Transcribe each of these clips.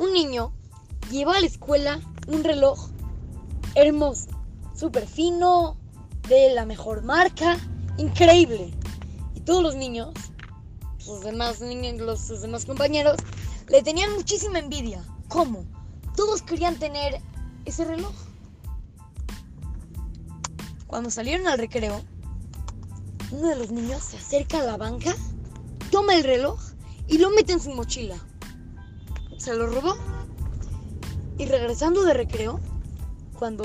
un niño lleva a la escuela un reloj hermoso, súper fino, de la mejor marca, increíble. Y todos los niños, sus demás niños, los, sus demás compañeros, le tenían muchísima envidia. ¿Cómo? Todos querían tener ese reloj. Cuando salieron al recreo, uno de los niños se acerca a la banca, toma el reloj y lo mete en su mochila. Se lo robó. Y regresando de recreo, cuando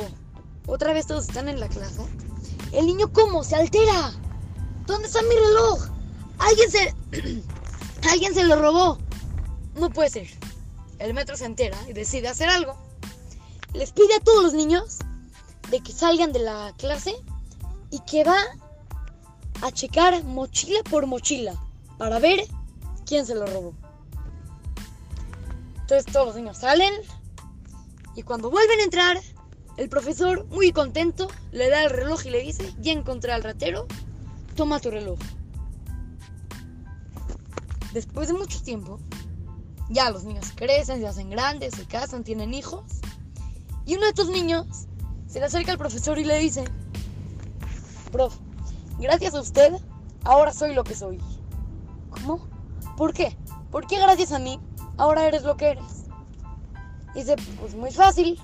otra vez todos están en la clase, el niño cómo se altera. ¿Dónde está mi reloj? Alguien se alguien se lo robó. No puede ser. El metro se entera y decide hacer algo. Les pide a todos los niños de que salgan de la clase y que va a checar mochila por mochila para ver quién se lo robó. Entonces todos los niños salen y cuando vuelven a entrar, el profesor, muy contento, le da el reloj y le dice, ya encontré al ratero, toma tu reloj. Después de mucho tiempo, ya los niños crecen, se hacen grandes, se casan, tienen hijos. Y uno de estos niños se le acerca al profesor y le dice, prof, gracias a usted, ahora soy lo que soy. ¿Cómo? ¿Por qué? ¿Por qué gracias a mí ahora eres lo que eres? dice, pues muy fácil.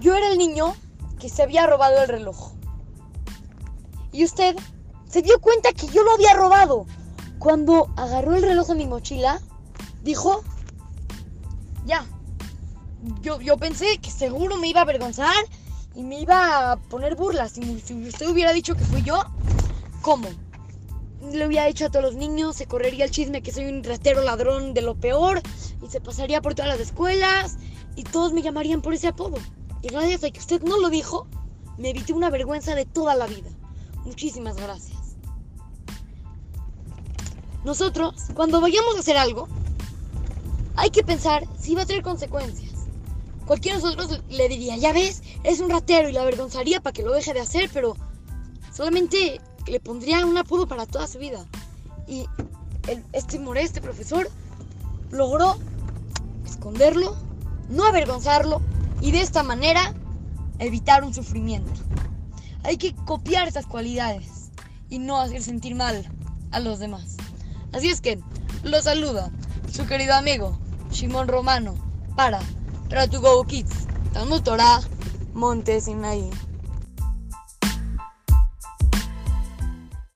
Yo era el niño que se había robado el reloj. Y usted se dio cuenta que yo lo había robado. Cuando agarró el reloj de mi mochila, dijo, ya. Yo, yo pensé que seguro me iba a avergonzar y me iba a poner burlas. Si, si usted hubiera dicho que fui yo, ¿cómo? Le hubiera dicho a todos los niños, se correría el chisme que soy un ratero ladrón de lo peor y se pasaría por todas las escuelas y todos me llamarían por ese apodo. Y gracias a que usted no lo dijo, me evité una vergüenza de toda la vida. Muchísimas gracias. Nosotros, cuando vayamos a hacer algo, hay que pensar si va a tener consecuencias. Cualquiera de nosotros le diría, ya ves, es un ratero y la avergonzaría para que lo deje de hacer, pero solamente le pondría un apodo para toda su vida. Y este More, este profesor, logró esconderlo, no avergonzarlo y de esta manera evitar un sufrimiento. Hay que copiar esas cualidades y no hacer sentir mal a los demás. Así es que lo saluda su querido amigo Shimon Romano para Try to Go Kids, Talmud Torah, Monte Sinaí.